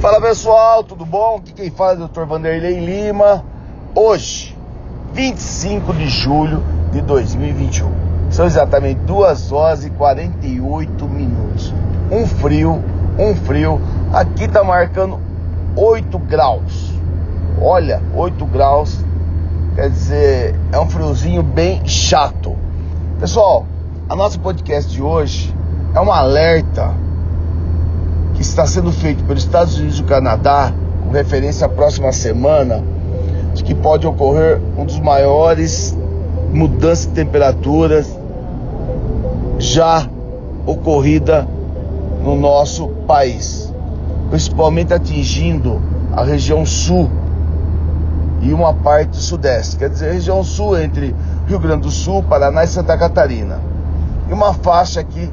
Fala pessoal, tudo bom? Aqui quem fala é o Dr. Vanderlei Lima. Hoje, 25 de julho de 2021. São exatamente 2 horas e 48 minutos. Um frio, um frio. Aqui tá marcando 8 graus. Olha, 8 graus. Quer dizer, é um friozinho bem chato. Pessoal, a nossa podcast de hoje é um alerta que está sendo feito pelos Estados Unidos e o Canadá, com referência à próxima semana, de que pode ocorrer um dos maiores mudanças de temperaturas já ocorrida no nosso país, principalmente atingindo a região sul e uma parte sudeste, quer dizer, região sul entre Rio Grande do Sul, Paraná e Santa Catarina, e uma faixa aqui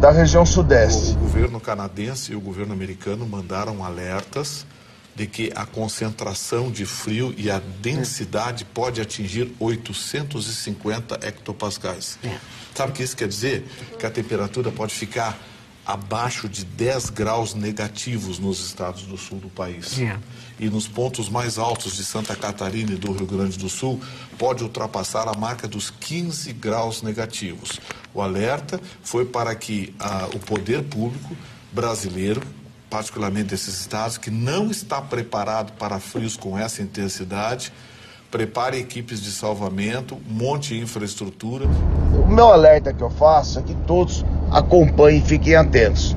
da região sudeste. O governo canadense e o governo americano mandaram alertas de que a concentração de frio e a densidade pode atingir 850 hectopascais. É. Sabe o que isso quer dizer? Que a temperatura pode ficar abaixo de 10 graus negativos nos estados do sul do país. É. E nos pontos mais altos de Santa Catarina e do Rio Grande do Sul, pode ultrapassar a marca dos 15 graus negativos. O alerta foi para que ah, o poder público brasileiro, particularmente desses estados, que não está preparado para frios com essa intensidade, prepare equipes de salvamento, monte infraestrutura. O meu alerta que eu faço é que todos acompanhem fiquem atentos.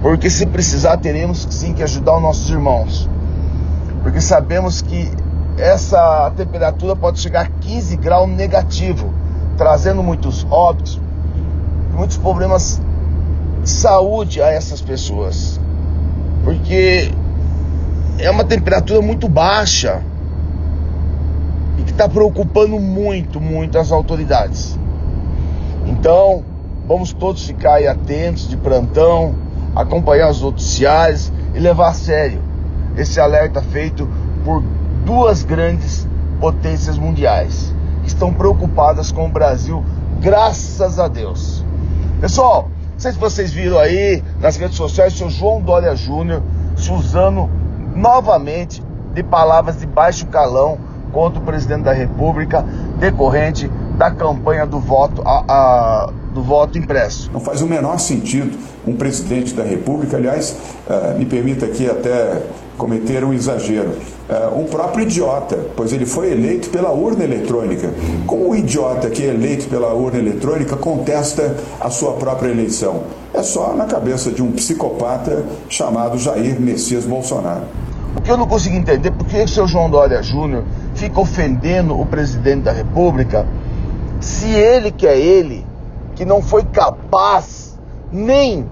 Porque se precisar, teremos sim que ajudar os nossos irmãos. Porque sabemos que essa temperatura pode chegar a 15 graus negativo, trazendo muitos óbitos, muitos problemas de saúde a essas pessoas. Porque é uma temperatura muito baixa e que está preocupando muito, muito as autoridades. Então, vamos todos ficar aí atentos de plantão, acompanhar os noticiários e levar a sério esse alerta feito por duas grandes potências mundiais que estão preocupadas com o Brasil, graças a Deus. Pessoal, não sei se vocês viram aí nas redes sociais o seu João Dória Júnior se usando novamente de palavras de baixo calão contra o presidente da República, decorrente da campanha do voto, a, a, do voto impresso. Não faz o menor sentido um presidente da República, aliás, uh, me permita aqui até cometer um exagero. Uh, um próprio idiota, pois ele foi eleito pela urna eletrônica. Como o idiota que é eleito pela urna eletrônica contesta a sua própria eleição? É só na cabeça de um psicopata chamado Jair Messias Bolsonaro. O que eu não consigo entender, por que o seu João Dória Júnior fica ofendendo o presidente da República, se ele que é ele, que não foi capaz nem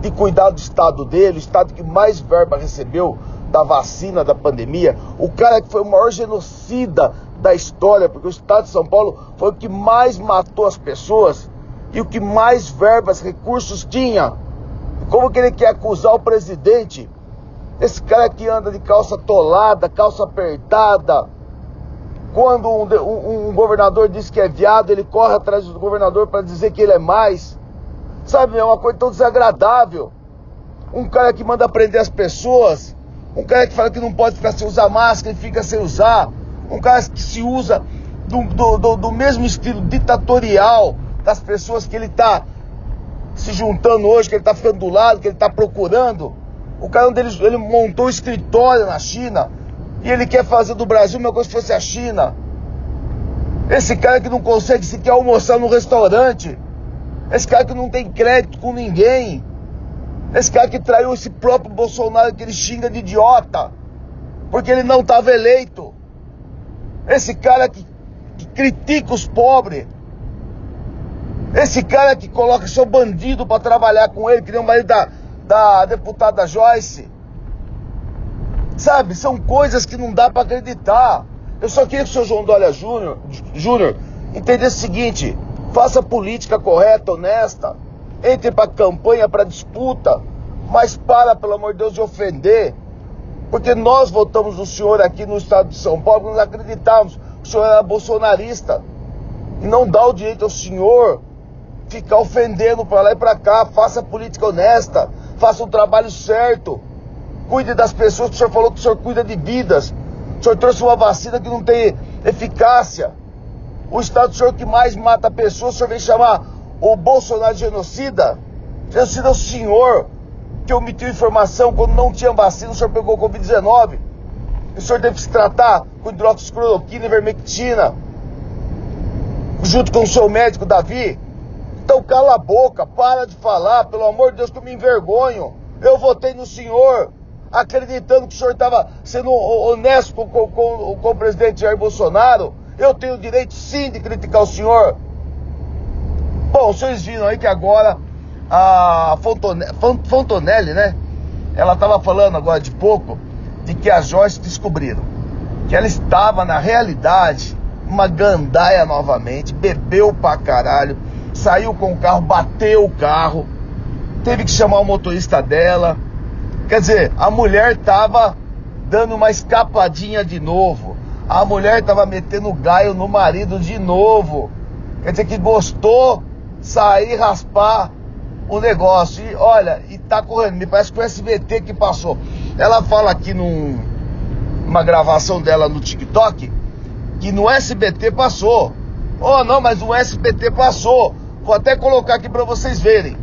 de cuidar do estado dele, o estado que mais verba recebeu da vacina da pandemia, o cara que foi o maior genocida da história, porque o estado de São Paulo foi o que mais matou as pessoas e o que mais verbas, recursos tinha. Como que ele quer acusar o presidente? Esse cara que anda de calça tolada, calça apertada. Quando um, um, um governador diz que é viado, ele corre atrás do governador para dizer que ele é mais. Sabe, é uma coisa tão desagradável. Um cara que manda prender as pessoas um cara que fala que não pode ficar sem usar máscara e fica sem usar. Um cara que se usa do, do, do, do mesmo estilo ditatorial das pessoas que ele está se juntando hoje, que ele está ficando do lado, que ele está procurando. O cara deles, ele montou um escritório na China e ele quer fazer do Brasil uma coisa se fosse a China. Esse cara que não consegue sequer almoçar no restaurante. Esse cara que não tem crédito com ninguém. Esse cara que traiu esse próprio Bolsonaro que ele xinga de idiota, porque ele não estava eleito. Esse cara que, que critica os pobres. Esse cara que coloca seu bandido para trabalhar com ele, que nem o marido da, da deputada Joyce. Sabe, são coisas que não dá para acreditar. Eu só queria que o senhor João Dória Júnior, Júnior entendesse o seguinte: faça política correta, honesta entre para campanha, para disputa, mas para, pelo amor de Deus, de ofender. Porque nós votamos o senhor aqui no estado de São Paulo, nós acreditávamos que o senhor era bolsonarista. E não dá o direito ao senhor ficar ofendendo para lá e para cá. Faça política honesta, faça um trabalho certo. Cuide das pessoas, o senhor falou que o senhor cuida de vidas. O senhor trouxe uma vacina que não tem eficácia. O estado do senhor que mais mata pessoas, o senhor vem chamar o Bolsonaro de genocida. Genocida é o senhor que omitiu informação quando não tinha vacina, o senhor pegou Covid-19. O senhor teve que se tratar com hidroxicloroquina e vermectina, junto com o seu médico Davi. Então cala a boca, para de falar, pelo amor de Deus, que eu me envergonho. Eu votei no senhor, acreditando que o senhor estava sendo honesto com, com, com, o presidente Jair Bolsonaro. Eu tenho o direito sim de criticar o senhor. Bom, vocês viram aí que agora a Fontonelli, Fontonelli né? Ela estava falando agora de pouco de que a Joyce descobriram que ela estava na realidade uma gandaia novamente, bebeu pra caralho, saiu com o carro, bateu o carro, teve que chamar o motorista dela. Quer dizer, a mulher tava dando uma escapadinha de novo. A mulher tava metendo gaio no marido de novo. Quer dizer que gostou sair raspar o negócio. E olha, e tá correndo. Me parece que o SBT que passou. Ela fala aqui num, numa gravação dela no TikTok que no SBT passou. Oh, não, mas o SBT passou. Vou até colocar aqui para vocês verem.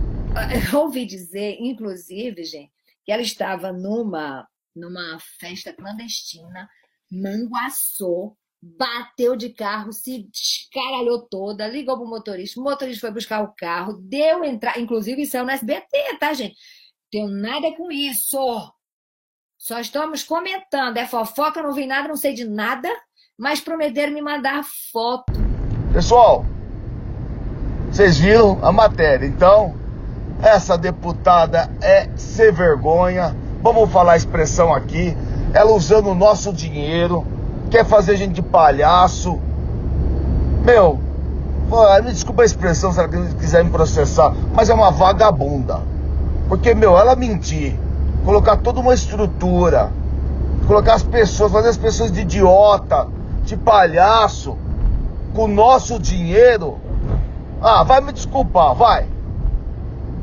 Eu ouvi dizer, inclusive, gente, que ela estava numa, numa festa clandestina, manguaçou, bateu de carro, se descaralhou toda, ligou pro motorista, o motorista foi buscar o carro, deu entrar, inclusive isso é no SBT, tá, gente? Tenho nada com isso. Só estamos comentando, é fofoca, não vi nada, não sei de nada, mas prometeram me mandar foto. Pessoal, vocês viram a matéria, então essa deputada é sem vergonha. Vamos falar a expressão aqui. Ela usando o nosso dinheiro, quer fazer gente de palhaço. Meu, me desculpa a expressão se ela quiser me processar, mas é uma vagabunda. Porque, meu, ela mentir, colocar toda uma estrutura, colocar as pessoas, fazer as pessoas de idiota, de palhaço, com o nosso dinheiro. Ah, vai me desculpar, vai.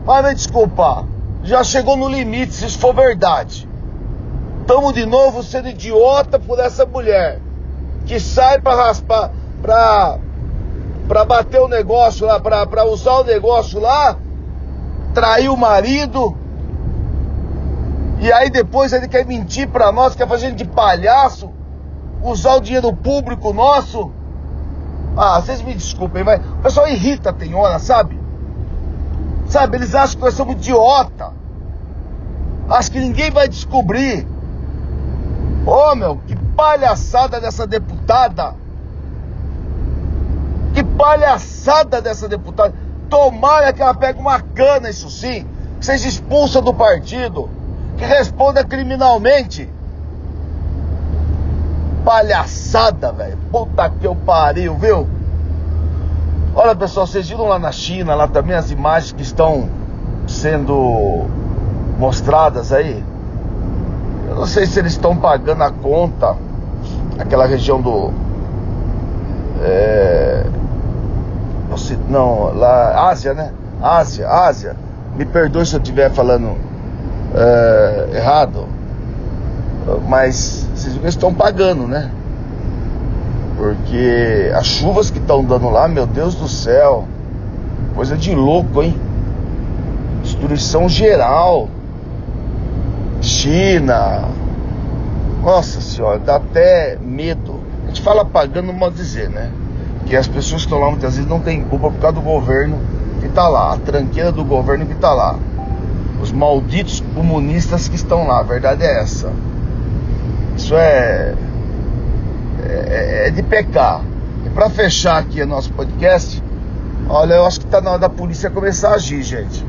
Vai me desculpar. Já chegou no limite, se isso for verdade. Estamos de novo sendo idiota por essa mulher que sai para raspar, para para bater o negócio lá, para usar o negócio lá, trair o marido. E aí depois ele quer mentir para nós, quer fazer de palhaço, usar o dinheiro público nosso. Ah, vocês me desculpem, mas o pessoal irrita tem hora, sabe? Sabe, eles acham que nós somos idiota. Acho que ninguém vai descobrir. Ô oh, meu, que palhaçada dessa deputada. Que palhaçada dessa deputada. Tomara que ela pegue uma cana, isso sim. Que seja expulsa do partido. Que responda criminalmente. Palhaçada, velho. Puta que eu pariu, viu? Olha, pessoal, vocês viram lá na China, lá também as imagens que estão sendo mostradas aí? Eu não sei se eles estão pagando a conta, aquela região do. É, não, lá, Ásia, né? Ásia, Ásia. Me perdoe se eu estiver falando é, errado, mas vocês estão pagando, né? Porque as chuvas que estão dando lá, meu Deus do céu, coisa de louco, hein? Destruição geral. China. Nossa senhora, dá até medo. A gente fala pagando, pode dizer, né? Que as pessoas que estão lá muitas vezes não têm culpa por causa do governo que está lá, a tranqueira do governo que está lá. Os malditos comunistas que estão lá, a verdade é essa. Isso é, é, é de pecar. E para fechar aqui o nosso podcast, olha, eu acho que está na hora da polícia começar a agir, gente.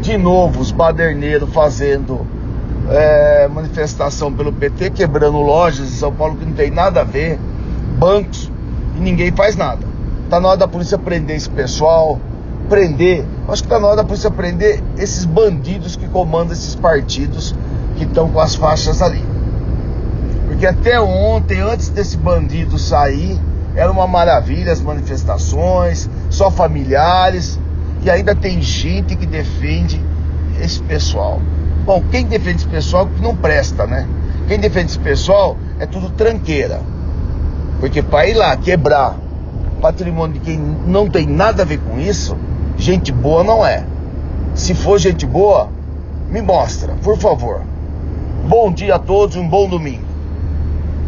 De novo, os baderneiros fazendo é, manifestação pelo PT, quebrando lojas em São Paulo que não tem nada a ver, bancos, e ninguém faz nada. Tá na hora da polícia prender esse pessoal, prender, acho que tá na hora da polícia prender esses bandidos que comandam esses partidos que estão com as faixas ali. Porque até ontem, antes desse bandido sair, era uma maravilha as manifestações, só familiares, e ainda tem gente que defende esse pessoal. Bom, quem defende esse pessoal não presta, né? Quem defende esse pessoal é tudo tranqueira. Porque para ir lá quebrar patrimônio de quem não tem nada a ver com isso, gente boa não é. Se for gente boa, me mostra, por favor. Bom dia a todos um bom domingo.